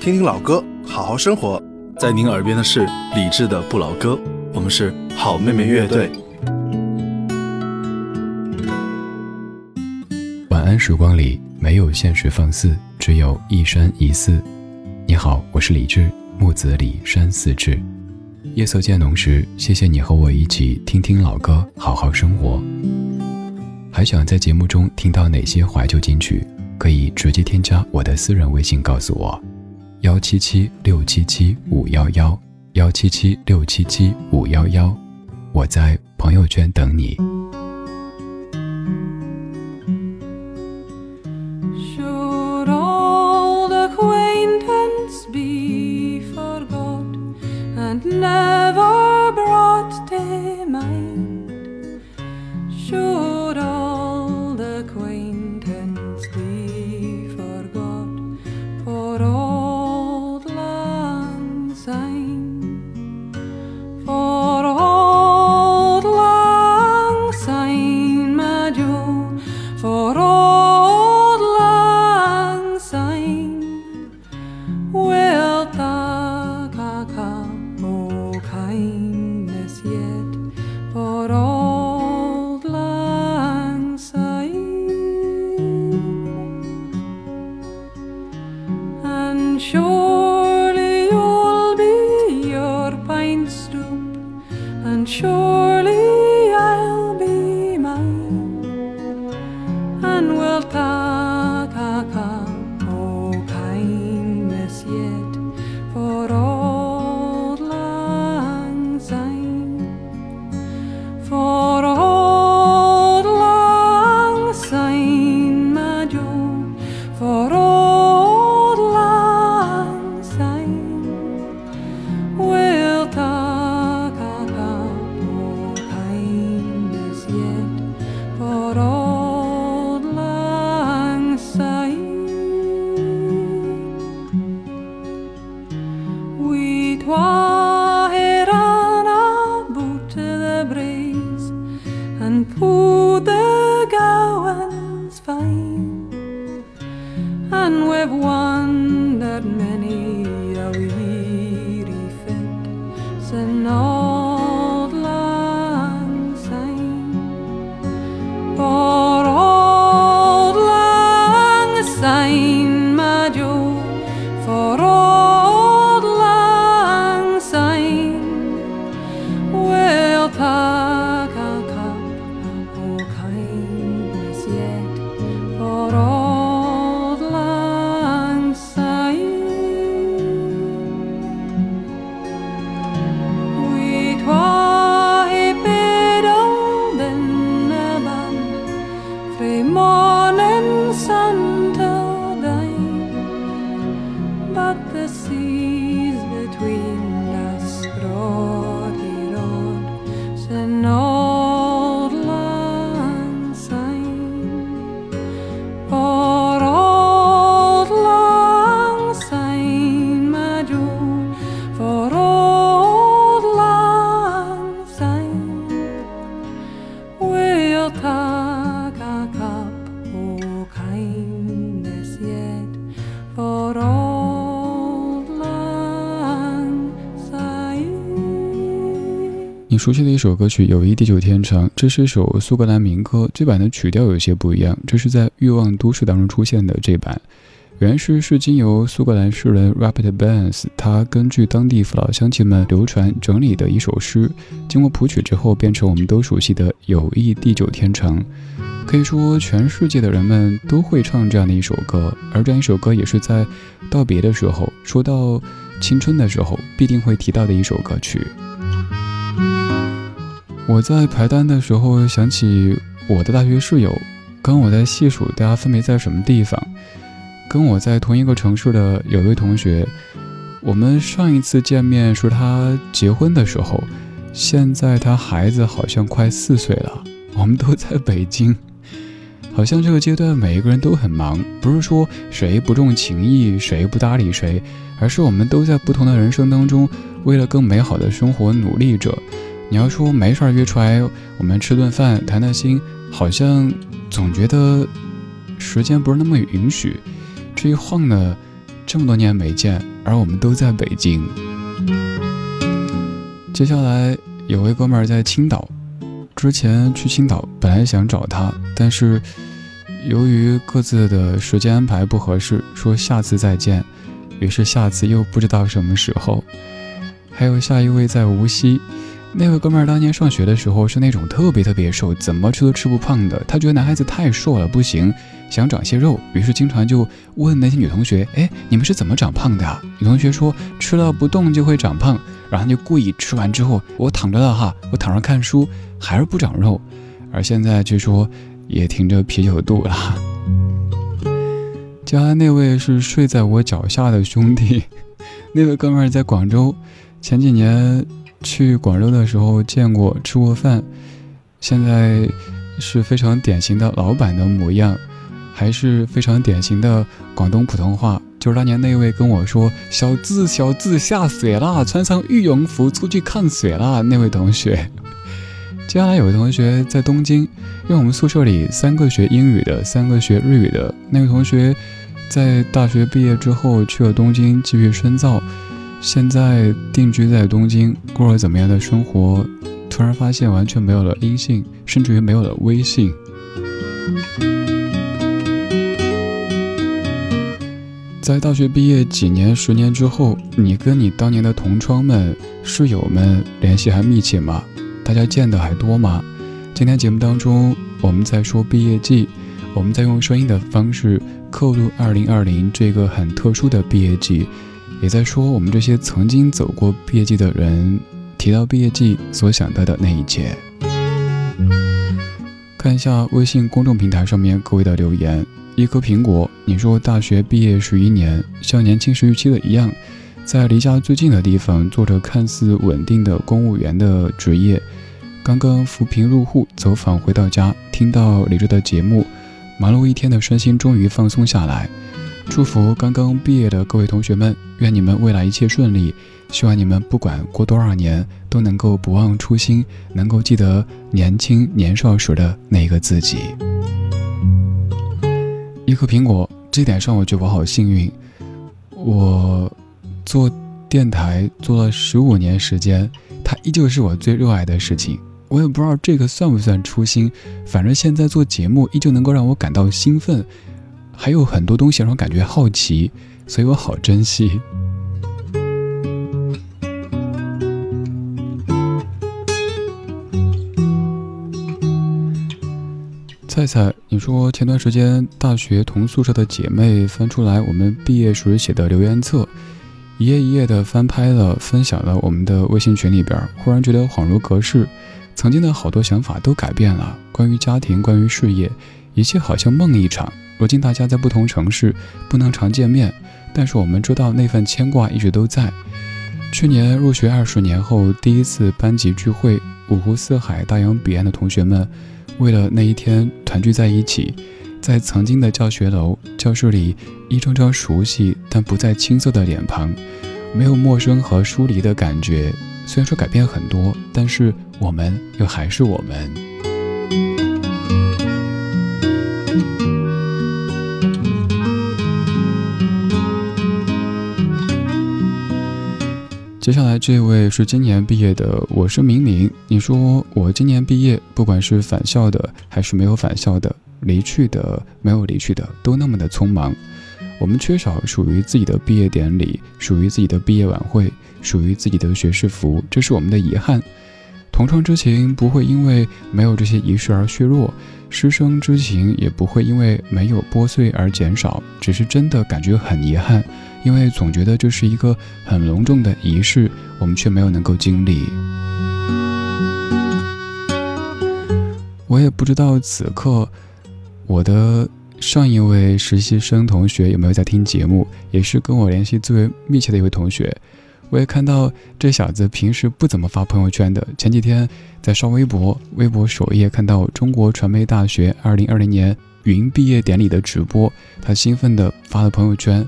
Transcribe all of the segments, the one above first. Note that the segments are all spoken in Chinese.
听听老歌，好好生活。在您耳边的是李志的《不老歌》，我们是好妹妹乐队。晚安，时光里没有现实放肆，只有一山一寺。你好，我是李志，木子李山寺志。夜色渐浓时，谢谢你和我一起听听老歌，好好生活。还想在节目中听到哪些怀旧金曲？可以直接添加我的私人微信告诉我，幺七七六七七五幺幺，幺七七六七七五幺幺，我在朋友圈等你。你熟悉的一首歌曲《友谊地久天长》，这是一首苏格兰民歌，这版的曲调有些不一样。这是在《欲望都市》当中出现的这版，原诗是经由苏格兰诗人 Robert Burns，他根据当地父老乡亲们流传整理的一首诗，经过谱曲之后变成我们都熟悉的《友谊地久天长》。可以说，全世界的人们都会唱这样的一首歌，而这样一首歌也是在道别的时候，说到青春的时候，必定会提到的一首歌曲。我在排单的时候想起我的大学室友，跟我在细数大家分别在什么地方。跟我在同一个城市的有位同学，我们上一次见面是他结婚的时候，现在他孩子好像快四岁了。我们都在北京，好像这个阶段每一个人都很忙，不是说谁不重情义，谁不搭理谁，而是我们都在不同的人生当中，为了更美好的生活努力着。你要说没事儿约出来，我们吃顿饭谈谈心，好像总觉得时间不是那么允许。这一晃呢，这么多年没见，而我们都在北京。接下来有位哥们儿在青岛，之前去青岛本来想找他，但是由于各自的时间安排不合适，说下次再见，于是下次又不知道什么时候。还有下一位在无锡。那位哥们儿当年上学的时候是那种特别特别瘦，怎么吃都吃不胖的。他觉得男孩子太瘦了不行，想长些肉，于是经常就问那些女同学：“哎，你们是怎么长胖的啊？”女同学说：“吃了不动就会长胖。”然后就故意吃完之后，我躺着了哈，我躺着看书还是不长肉。而现在据说也挺着啤酒肚了。接下来那位是睡在我脚下的兄弟，那位哥们儿在广州，前几年。去广州的时候见过吃过饭，现在是非常典型的老板的模样，还是非常典型的广东普通话。就是当年那位跟我说“小智小智下水啦，穿上羽绒服出去看水啦”那位同学。接下来有位同学在东京，因为我们宿舍里三个学英语的，三个学日语的。那位同学在大学毕业之后去了东京继续深造。现在定居在东京，过了怎么样的生活？突然发现完全没有了音信，甚至于没有了微信。在大学毕业几年、十年之后，你跟你当年的同窗们、室友们联系还密切吗？大家见的还多吗？今天节目当中，我们在说毕业季，我们在用声音的方式刻录2020这个很特殊的毕业季。也在说我们这些曾经走过毕业季的人，提到毕业季所想到的那一切。看一下微信公众平台上面各位的留言。一颗苹果，你说大学毕业十一年，像年轻时预期的一样，在离家最近的地方做着看似稳定的公务员的职业。刚刚扶贫入户，走访回到家，听到李志的节目，忙碌一天的身心终于放松下来。祝福刚刚毕业的各位同学们，愿你们未来一切顺利。希望你们不管过多少年，都能够不忘初心，能够记得年轻年少时的那个自己。一颗苹果，这点上我觉得我好幸运。我做电台做了十五年时间，它依旧是我最热爱的事情。我也不知道这个算不算初心，反正现在做节目依旧能够让我感到兴奋。还有很多东西让我感觉好奇，所以我好珍惜。菜菜，你说前段时间大学同宿舍的姐妹翻出来我们毕业时写的留言册，一页一页的翻拍了，分享了我们的微信群里边，忽然觉得恍如隔世，曾经的好多想法都改变了，关于家庭，关于事业，一切好像梦一场。如今大家在不同城市，不能常见面，但是我们知道那份牵挂一直都在。去年入学二十年后第一次班级聚会，五湖四海、大洋彼岸的同学们，为了那一天团聚在一起，在曾经的教学楼教室里，一张张熟悉但不再青涩的脸庞，没有陌生和疏离的感觉。虽然说改变很多，但是我们又还是我们。接下来这位是今年毕业的，我是明明。你说我今年毕业，不管是返校的还是没有返校的，离去的没有离去的，都那么的匆忙。我们缺少属于自己的毕业典礼，属于自己的毕业晚会，属于自己的学士服，这是我们的遗憾。同窗之情不会因为没有这些仪式而削弱，师生之情也不会因为没有拨碎而减少，只是真的感觉很遗憾。因为总觉得这是一个很隆重的仪式，我们却没有能够经历。我也不知道此刻我的上一位实习生同学有没有在听节目，也是跟我联系最为密切的一位同学。我也看到这小子平时不怎么发朋友圈的，前几天在刷微博，微博首页看到中国传媒大学二零二零年云毕业典礼的直播，他兴奋地发了朋友圈。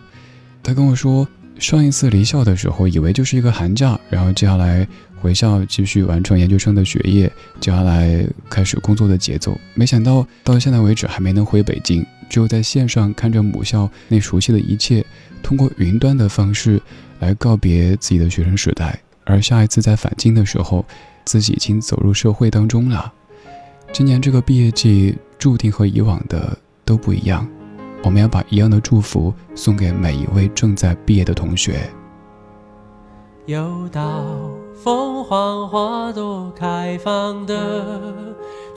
他跟我说，上一次离校的时候，以为就是一个寒假，然后接下来回校继续完成研究生的学业，接下来开始工作的节奏。没想到到现在为止还没能回北京，只有在线上看着母校那熟悉的一切，通过云端的方式来告别自己的学生时代。而下一次在返京的时候，自己已经走入社会当中了。今年这个毕业季注定和以往的都不一样，我们要把一样的祝福送给每一位正在毕业的同学。又到凤凰花朵开放的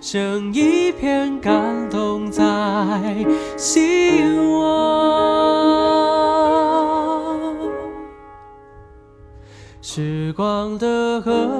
剩一片感动在心窝。时光的河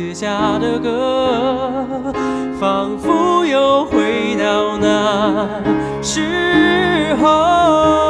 写下的歌，仿佛又回到那时候。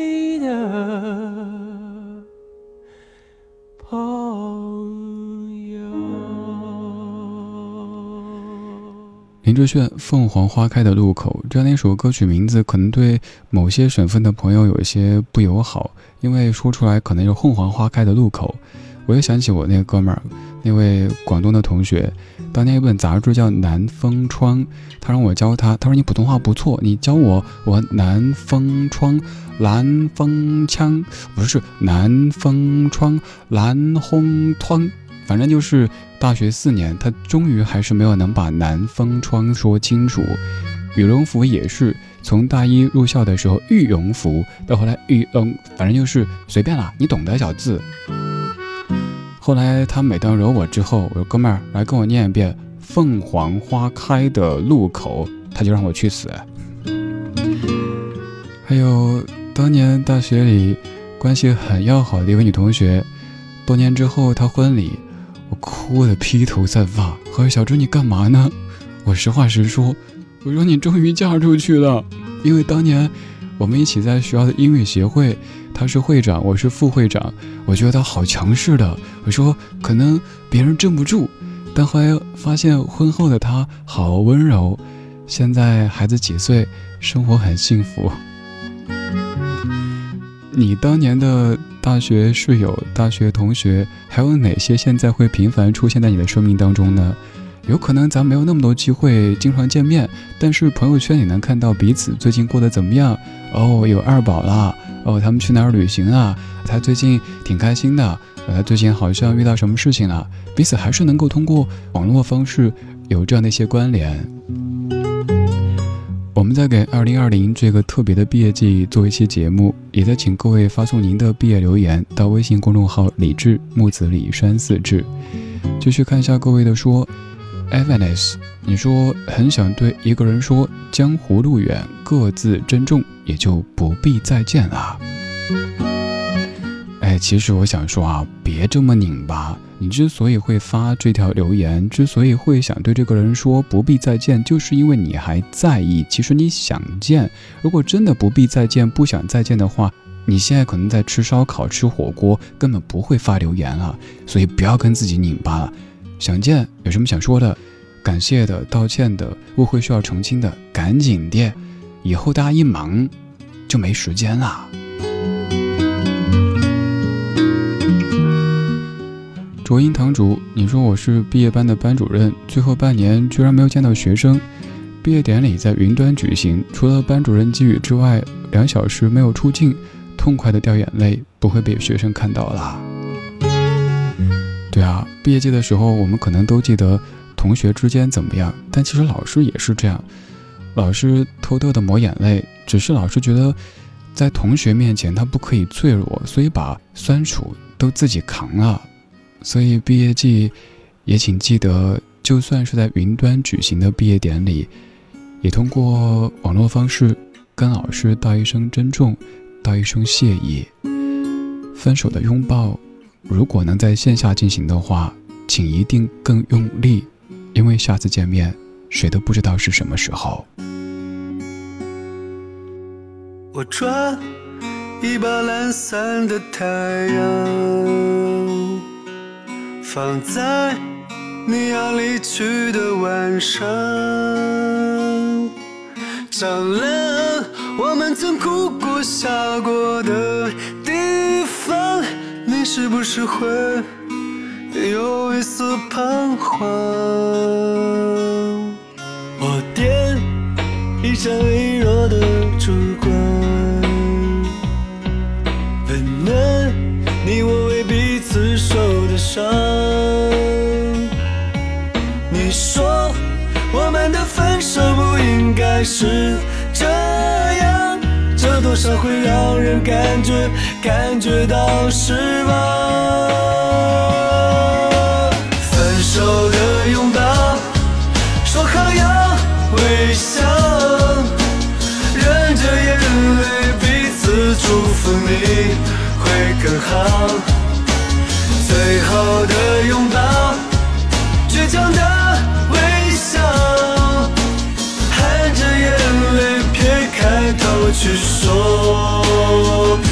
林志炫《凤凰花开的路口》这样的一首歌曲名字，可能对某些省份的朋友有一些不友好，因为说出来可能是凤凰花开的路口。我又想起我那个哥们儿，那位广东的同学，当年一本杂志叫《南风窗》，他让我教他，他说你普通话不错，你教我，我南风窗，南风枪，不是南风窗，南风窗，反正就是大学四年，他终于还是没有能把南风窗说清楚。羽绒服也是，从大一入校的时候羽绒服，到后来羽绒，反正就是随便啦，你懂得小字。后来他每当惹我之后，我说哥们儿来跟我念一遍《凤凰花开的路口》，他就让我去死。还有当年大学里关系很要好的一位女同学，多年之后她婚礼，哭得披头散发。和小朱你干嘛呢？我实话实说，我说你终于嫁出去了，因为当年我们一起在学校的音乐协会，他是会长，我是副会长，我觉得他好强势的。我说可能别人镇不住，但后来发现婚后的他好温柔。现在孩子几岁，生活很幸福。你当年的大学室友、大学同学，还有哪些现在会频繁出现在你的生命当中呢？有可能咱没有那么多机会经常见面，但是朋友圈也能看到彼此最近过得怎么样。哦，有二宝啦，哦，他们去哪儿旅行啊？他最近挺开心的，他最近好像遇到什么事情了。彼此还是能够通过网络方式有这样的一些关联。我们在给二零二零这个特别的毕业季做一期节目，也在请各位发送您的毕业留言到微信公众号“李志木子李山四志”。继续看一下各位的说 e v a n e s 你说很想对一个人说“江湖路远，各自珍重”，也就不必再见了。哎，其实我想说啊，别这么拧巴。你之所以会发这条留言，之所以会想对这个人说不必再见，就是因为你还在意。其实你想见，如果真的不必再见，不想再见的话，你现在可能在吃烧烤、吃火锅，根本不会发留言了。所以不要跟自己拧巴了。想见，有什么想说的，感谢的、道歉的、误会需要澄清的，赶紧的。以后大家一忙，就没时间了。卓音堂主，你说我是毕业班的班主任，最后半年居然没有见到学生。毕业典礼在云端举行，除了班主任寄语之外，两小时没有出镜，痛快的掉眼泪，不会被学生看到啦。对啊，毕业季的时候，我们可能都记得同学之间怎么样，但其实老师也是这样，老师偷偷的抹眼泪，只是老师觉得在同学面前他不可以脆弱，所以把酸楚都自己扛了。所以毕业季，也请记得，就算是在云端举行的毕业典礼，也通过网络方式跟老师道一声珍重，道一声谢意。分手的拥抱，如果能在线下进行的话，请一定更用力，因为下次见面，谁都不知道是什么时候。我抓一把懒散的太阳。放在你要离去的晚上，照亮我们曾哭过笑过的地方。你是不是会有一丝彷徨？我点一盏微弱的烛光，温暖你我为彼此受的伤。是这样，这多少会让人感觉感觉到失望。分手的拥抱，说好要微笑，忍着眼泪彼此祝福你会更好。最后的拥抱，to soak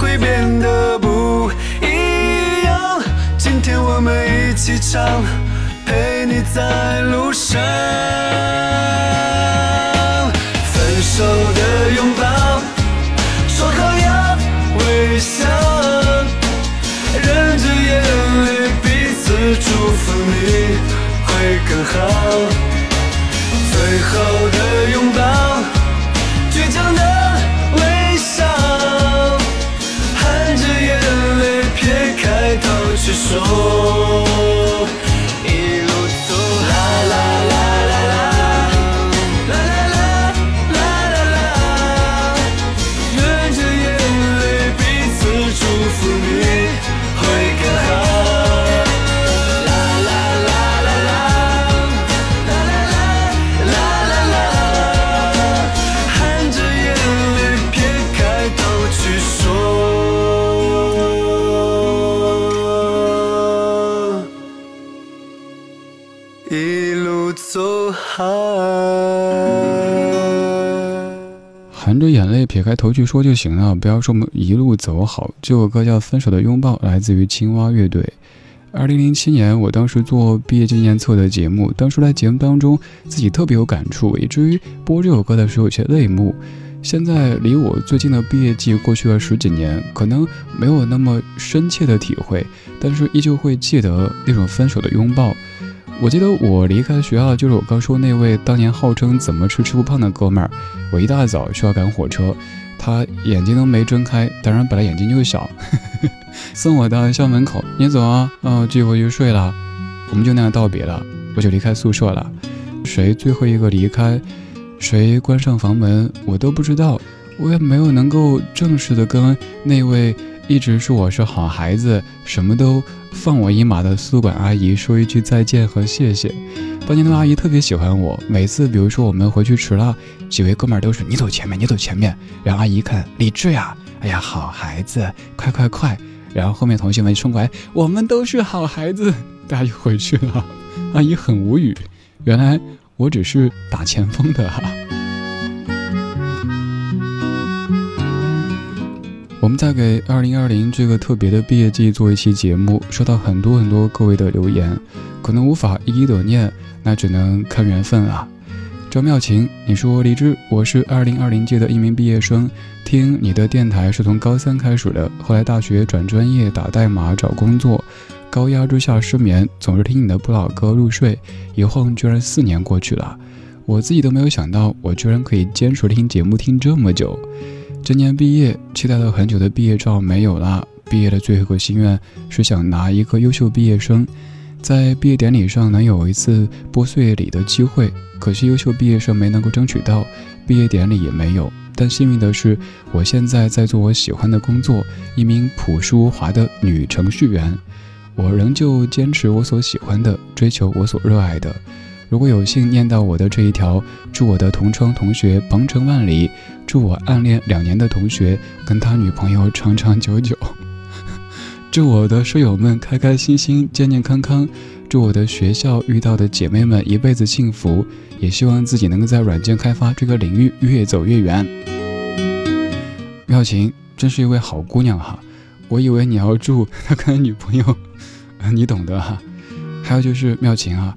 会变得不一样。今天我们一起唱陪你在路上。开头去说就行了，不要说我们一路走好。这首歌叫《分手的拥抱》，来自于青蛙乐队。二零零七年，我当时做毕业纪念册的节目，当时在节目当中自己特别有感触，以至于播这首歌的时候有些泪目。现在离我最近的毕业季过去了十几年，可能没有那么深切的体会，但是依旧会记得那种分手的拥抱。我记得我离开学校，就是我刚说那位当年号称怎么吃吃不胖的哥们儿。我一大早需要赶火车，他眼睛都没睁开，当然本来眼睛就小，送我到校门口，你走啊，嗯，继续回去睡了。我们就那样道别了，我就离开宿舍了。谁最后一个离开，谁关上房门，我都不知道。我也没有能够正式的跟那位。一直说我是好孩子，什么都放我一马的宿管阿姨说一句再见和谢谢。当年的阿姨特别喜欢我，每次比如说我们回去迟了，几位哥们儿都是你走前面，你走前面。然后阿姨看李志呀，哎呀好孩子，快快快！然后后面同学们冲过来，我们都是好孩子，大家就回去了。阿姨很无语，原来我只是打前锋的哈。我们在给二零二零这个特别的毕业季做一期节目，收到很多很多各位的留言，可能无法一一的念，那只能看缘分了。张妙琴，你说李志，我是二零二零届的一名毕业生，听你的电台是从高三开始的，后来大学转专业打代码找工作，高压之下失眠，总是听你的不老歌入睡，一晃居然四年过去了，我自己都没有想到，我居然可以坚持听节目听这么久。今年毕业，期待了很久的毕业照没有了。毕业的最后一个心愿是想拿一个优秀毕业生，在毕业典礼上能有一次拨碎礼的机会。可惜优秀毕业生没能够争取到，毕业典礼也没有。但幸运的是，我现在在做我喜欢的工作，一名朴淑华的女程序员。我仍旧坚持我所喜欢的，追求我所热爱的。如果有幸念到我的这一条，祝我的同窗同学鹏程万里，祝我暗恋两年的同学跟他女朋友长长久久，祝我的舍友们开开心心、健健康康，祝我的学校遇到的姐妹们一辈子幸福，也希望自己能够在软件开发这个领域越走越远。妙琴真是一位好姑娘哈，我以为你要祝他跟女朋友，你懂得哈。还有就是妙琴啊。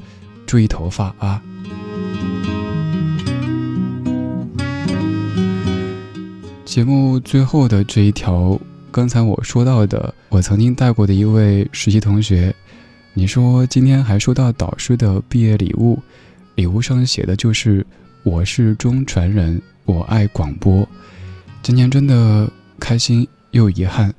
注意头发啊！节目最后的这一条，刚才我说到的，我曾经带过的一位实习同学，你说今天还收到导师的毕业礼物，礼物上写的就是“我是中传人，我爱广播”。今年真的开心又遗憾，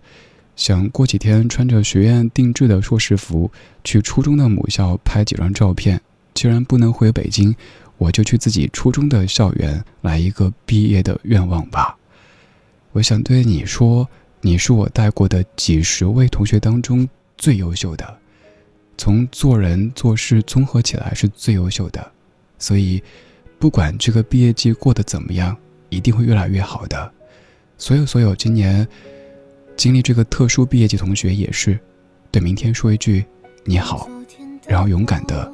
想过几天穿着学院定制的硕士服去初中的母校拍几张照片。既然不能回北京，我就去自己初中的校园来一个毕业的愿望吧。我想对你说，你是我带过的几十位同学当中最优秀的，从做人做事综合起来是最优秀的。所以，不管这个毕业季过得怎么样，一定会越来越好的。所有所有今年经历这个特殊毕业季同学也是，对明天说一句你好，然后勇敢的。